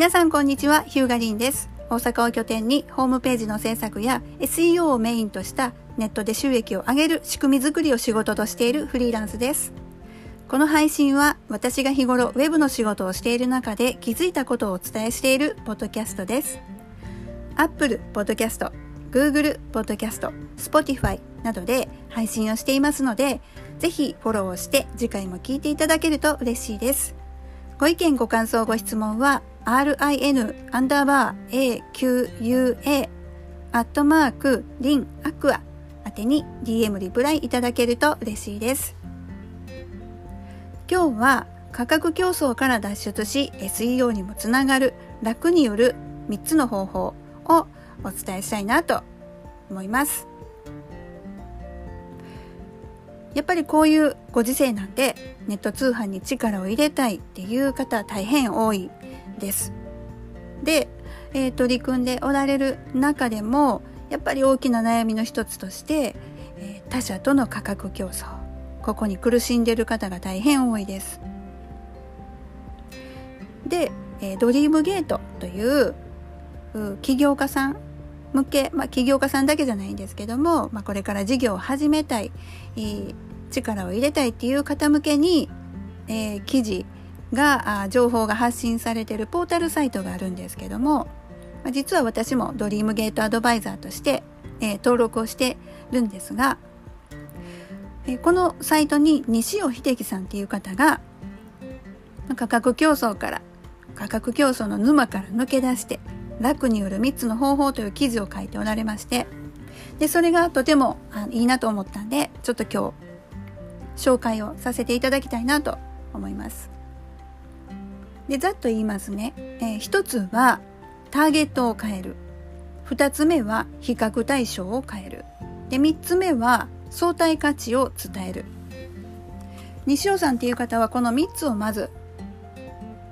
皆さんこんにちは、ヒューガリンです。大阪を拠点にホームページの制作や SEO をメインとしたネットで収益を上げる仕組み作りを仕事としているフリーランスです。この配信は私が日頃ウェブの仕事をしている中で気づいたことをお伝えしているポッドキャストです。Apple Podcast、Google Podcast、Spotify などで配信をしていますので、ぜひフォローをして次回も聞いていただけると嬉しいです。ご意見ご感想ご質問は rin アンダーバー aqua アットマークリンアクア宛てに DM リプライいただけると嬉しいです。今日は価格競争から脱出し SEO にもつながる楽による3つの方法をお伝えしたいなと思います。やっぱりこういうご時世なんでネット通販に力を入れたいっていう方大変多いです。で、えー、取り組んでおられる中でもやっぱり大きな悩みの一つとして、え他社との価格競争ここに苦しんでいる方が大変多いです。で、えドリームゲートという起業家さん向け、まあ、起業家さんだけじゃないんですけども、まあ、これから事業を始めたい、力を入れたいっていう方向けに、えー記事が情報が発信されているポータルサイトがあるんですけども、実は私もドリームゲートアドバイザーとして、え登録をしてるんですが、えこのサイトに西尾秀樹さんっていう方が価格競争から価格競争の沼から抜け出して楽による3つの方法という記事を書いておられましてでそれがとてもいいなと思ったんでちょっと今日紹介をさせていただきたいなと思います。でざっと言いますね、えー一つはターゲットを変える。2つ目は比較対象を変える。で3つ目は相対価値を伝える。西尾さんっていう方はこの3つをまず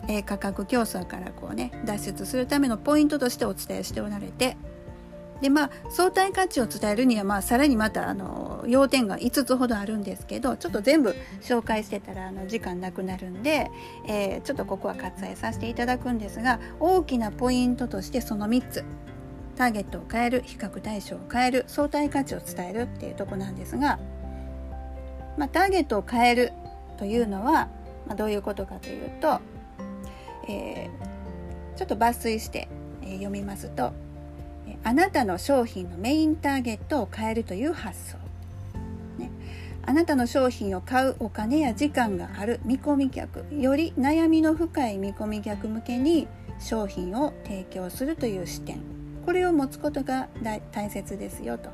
えー価格競争からこうね脱出するためのポイントとしてお伝えしておられてでまあ相対価値を伝えるにはまあさらにまたあの要点が5つほどあるんですけどちょっと全部紹介してたらあの時間なくなるんで、えーちょっとここは割愛させていただくんですが大きなポイントとしてその3つ。ターゲットを変える比較対象を変える相対価値を伝えるっていうとこなんですが、まあ、ターゲットを変えるというのは、まあ、どういうことかというとえーちょっと抜粋して、えー読みますと、あなたの商品のメインターゲットを変えるという発想、ね、あなたの商品を買うお金や時間がある見込み客より悩みの深い見込み客向けに商品を提供するという視点。これを持つことが大切ですよと、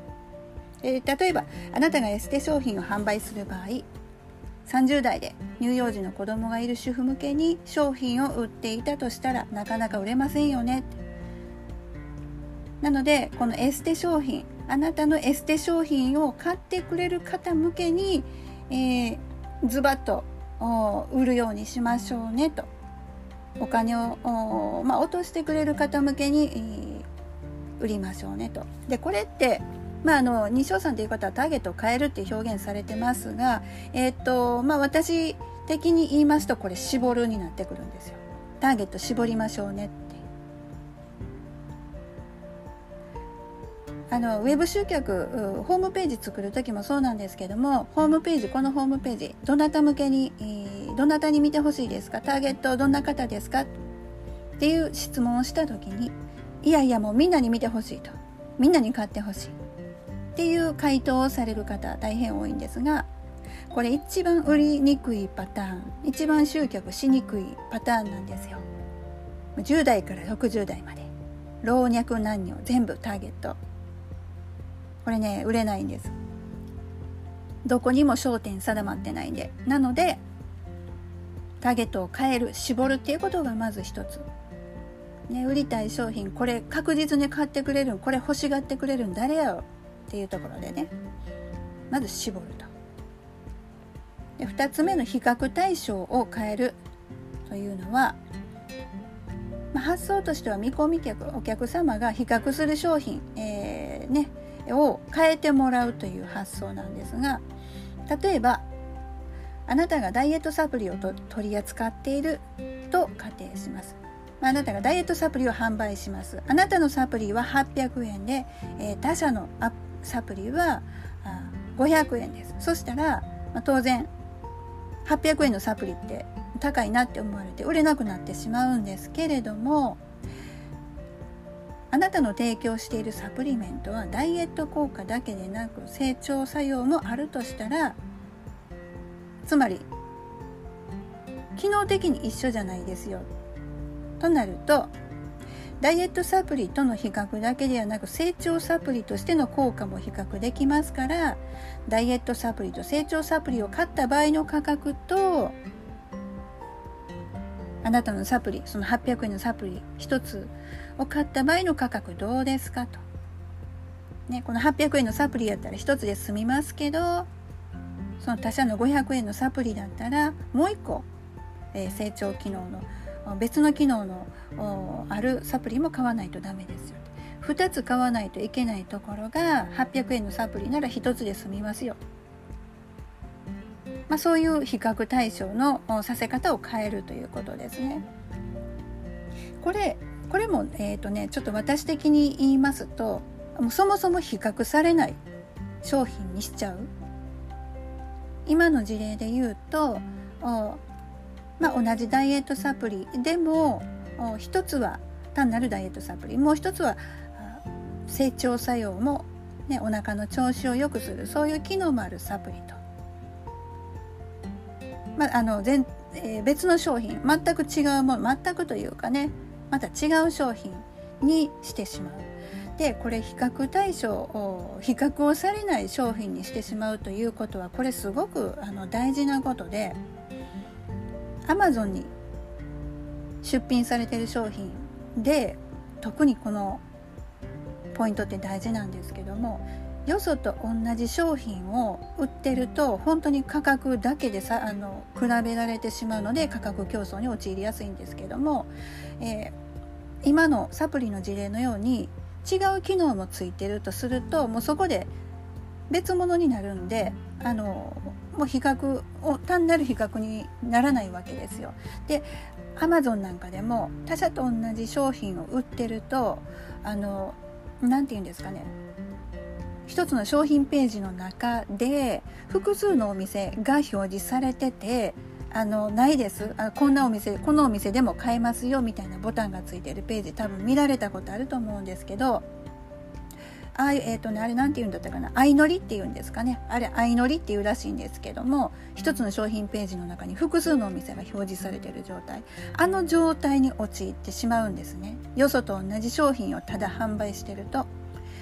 えー例えばあなたがエステ商品を販売する場合30代で乳幼児の子供がいる主婦向けに商品を売っていたとしたらなかなか売れませんよね。なのでこのエステ商品あなたのエステ商品を買ってくれる方向けに、えーズバッと売るようにしましょうねとお金をおまあ、落としてくれる方向けに、えー売りましょうねと。でこれってまあ、あの西尾さんという方はターゲットを変えるって表現されてますが、えっとまあ、私的に言いますとこれ絞るになってくるんですよ。ターゲット絞りましょうねって。あのウェブ集客ホームページ作る時もそうなんですけどもホームページこのホームページどなた向けに、どなたに見てほしいですか？ターゲットどんな方ですか？っていう質問をした時にいやいやもうみんなに見てほしいと。みんなに買ってほしい。っていう回答をされる方大変多いんですがこれ一番売りにくいパターン一番集客しにくいパターンなんですよ。10代から60代まで。老若男女全部ターゲット。これね売れないんです。どこにも焦点定まってないんで。なのでターゲットを変える絞るっていうことがまず一つ。ね、売りたい商品これ確実に買ってくれるこれ欲しがってくれるん誰やろっていうところでね。まず絞ると。で2つ目の比較対象を変えるというのは、まあ、発想としては見込み客お客様が比較する商品、えーね、を変えてもらうという発想なんですが例えばあなたがダイエットサプリを取り扱っていると仮定します。あなたがダイエットサプリを販売します。あなたのサプリは800円で、えー、他社のサプリは500円です。そしたら、まあ、当然800円のサプリって高いなって思われて売れなくなってしまうんですけれどもあなたの提供しているサプリメントはダイエット効果だけでなく成長作用もあるとしたらつまり機能的に一緒じゃないですよ。となるとダイエットサプリとの比較だけではなく成長サプリとしての効果も比較できますからダイエットサプリと成長サプリを買った場合の価格とあなたのサプリその800円のサプリ1つを買った場合の価格どうですかと。ね、この800円のサプリやったら1つで済みますけどその他社の500円のサプリだったらもう1個、えー、成長機能の別の機能のあるサプリも買わないとダメですよ2つ買わないといけないところが800円のサプリなら1つで済みますよ、まあ、そういう比較対象のさせ方を変えるということですね。これこれも、えーとね、ちょっと私的に言いますとそもそも比較されない商品にしちゃう。今の事例で言うとまあ、同じダイエットサプリでも一つは単なるダイエットサプリもう一つは成長作用も、ね、お腹の調子を良くするそういう機能もあるサプリと、まあ、の全、えー、別の商品全く違うもの全くというかねまた違う商品にしてしまう。でこれ比較対象を比較をされない商品にしてしまうということはこれすごくあの大事なことでアマゾンに出品されてる商品で特にこのポイントって大事なんですけどもよそと同じ商品を売ってると本当に価格だけでさあの比べられてしまうので価格競争に陥りやすいんですけども、えー、今のサプリの事例のように違う機能もついてるとするともうそこで別物になるんであのもう比較を単なる比較にならないわけですよ。でアマゾンなんかでも他社と同じ商品を売ってるとあの何て言うんですかね一つの商品ページの中で複数のお店が表示されててあのないです。あこんなお店このお店でも買えますよみたいなボタンがついてるページ多分見られたことあると思うんですけどあえっ、ー、とねあれ何て言うんだったかな？相乗りっていうんですかね？あれ相乗りっていうらしいんですけども一つの商品ページの中に複数のお店が表示されている状態。あの状態に陥ってしまうんですね。よそと同じ商品をただ販売してると。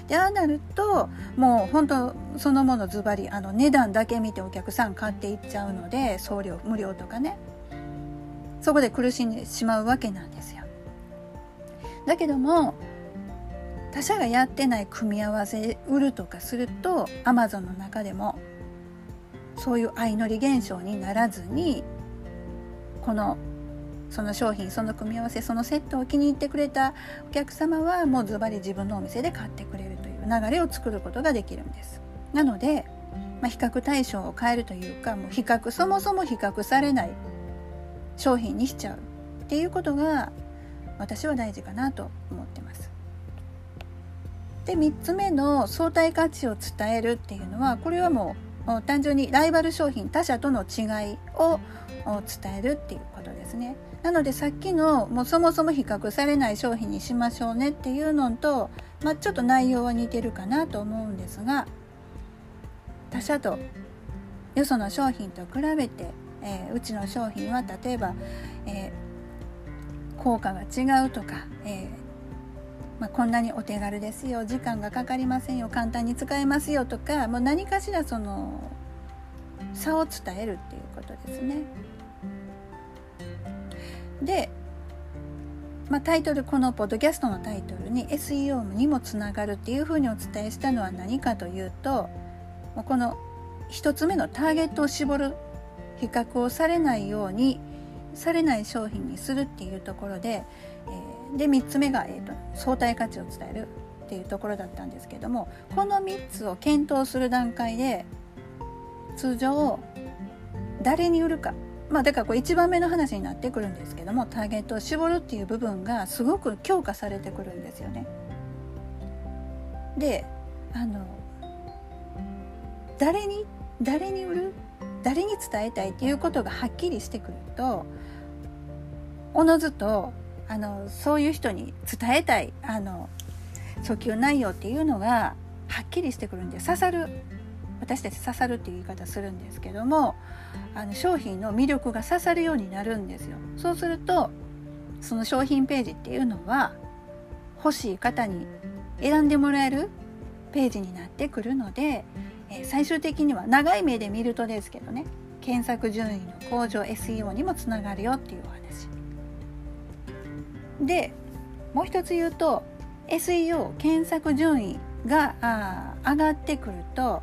でああなるともう本当そのものズバリあの値段だけ見てお客さん買っていっちゃうので送料無料とかねそこで苦しんでしまうわけなんですよ。だけども他社がやってない組み合わせ売るとかすると Amazon の中でもそういう相乗り現象にならずにこのその商品その組み合わせそのセットを気に入ってくれたお客様はもうズバリ自分のお店で買ってくれる流れを作ることができるんです。なので、まあ、比較対象を変えるというかもう比較そもそも比較されない商品にしちゃうっていうことが私は大事かなと思ってます。で3つ目の相対価値を伝えるっていうのはこれはもう単純にライバル商品他社との違いを伝えるっていうことですね。なのでさっきのもうそもそも比較されない商品にしましょうねっていうのと、まあ、ちょっと内容は似てるかなと思うんですが他社とよその商品と比べて、えー、うちの商品は例えば、えー、効果が違うとか、えーまあ、こんなにお手軽ですよ時間がかかりませんよ簡単に使えますよとかもう何かしらその差を伝えるっていうことですね。で、まあ、タイトルこのポッドキャストのタイトルに SEO にもつながるっていうふうにお伝えしたのは何かというとこの1つ目のターゲットを絞る比較をされないようにされない商品にするっていうところで、えー、で3つ目が、えーと、相対価値を伝えるっていうところだったんですけどもこの3つを検討する段階で通常誰に売るかまあだからこれ1番目の話になってくるんですけどもターゲットを絞るっていう部分がすごく強化されてくるんですよね。であの誰に誰に売る誰に伝えたいっていうことがはっきりしてくるとおのずとあのそういう人に伝えたいあの訴求内容っていうのがはっきりしてくるんで刺さる私たち刺さるっていう言い方するんですけどもあの商品の魅力が刺さるようになるんですよ。そうするとその商品ページっていうのは欲しい方に選んでもらえるページになってくるので、え最終的には長い目で見るとですけどね検索順位の向上 SEO にもつながるよっていうお話。でもう一つ言うと SEO 検索順位が上がってくると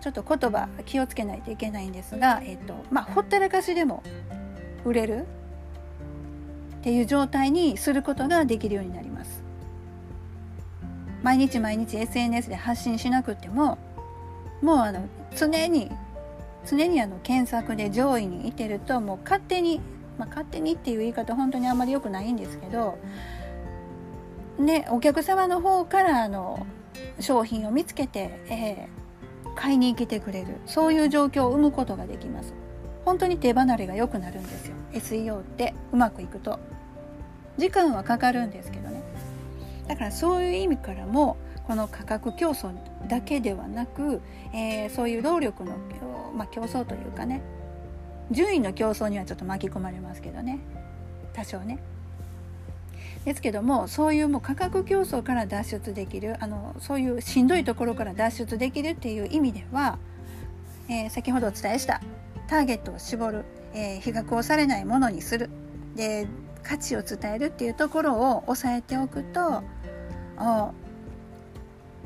ちょっと言葉気をつけないといけないんですが、えっとまあ、ほったらかしでも売れるっていう状態にすることができるようになります。毎日毎日 SNS で発信しなくてももうあの常に常にあの検索で上位にいてるともう勝手に、まあ、勝手にっていう言い方本当にあんまり良くないんですけどねお客様の方からあの商品を見つけて、えー、買いに来てくれる。そういう状況を生むことができます。本当に手離れが良くなるんですよ。SEO ってうまくいくと。時間はかかるんですけどね。だからそういう意味からもこの価格競争だけではなく、えー、そういう労力の、まあ、競争というかね。順位の競争にはちょっと巻き込まれますけどね。多少ね。ですけどもそういうもう価格競争から脱出できるあのそういうしんどいところから脱出できるっていう意味では、えー、先ほどお伝えしたターゲットを絞る、えー、比較をされないものにするで価値を伝えるっていうところを押さえておくと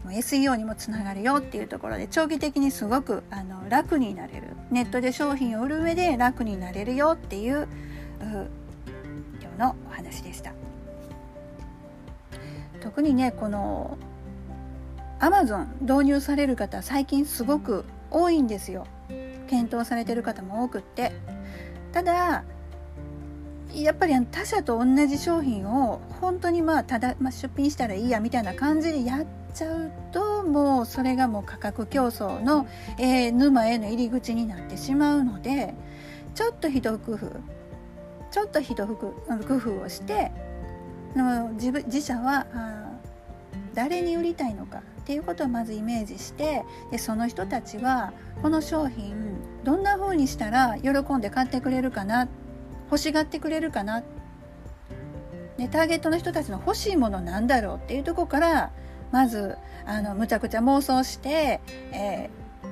SEO にもつながるよっていうところで長期的にすごくあの楽になれるネットで商品を売る上で楽になれるよっていう今日のお話でした。特にねこの Amazon 導入される方最近すごく多いんですよ。検討されてる方も多くって。ただやっぱり他社と同じ商品を本当にまあただ、まあ、出品したらいいやみたいな感じでやっちゃうともうそれがもう価格競争の、えー、沼への入り口になってしまうのでちょっと一工夫ちょっと一工夫をしての自分自社は誰に売りたいのかっていうことをまずイメージしてでその人たちはこの商品どんな風にしたら喜んで買ってくれるかな欲しがってくれるかなでターゲットの人たちの欲しいものなんだろうっていうとこからまずあのむちゃくちゃ妄想して、えー、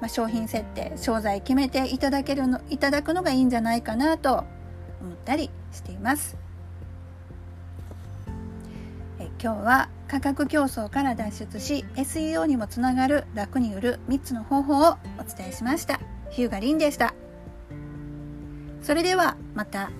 まあ、商品設定商材決めていただけるのいただくのがいいんじゃないかなと思ったりしています。今日は価格競争から脱出し SEO にもつながる楽に売る3つの方法をお伝えしました。ヒューガリンでした。それではまた。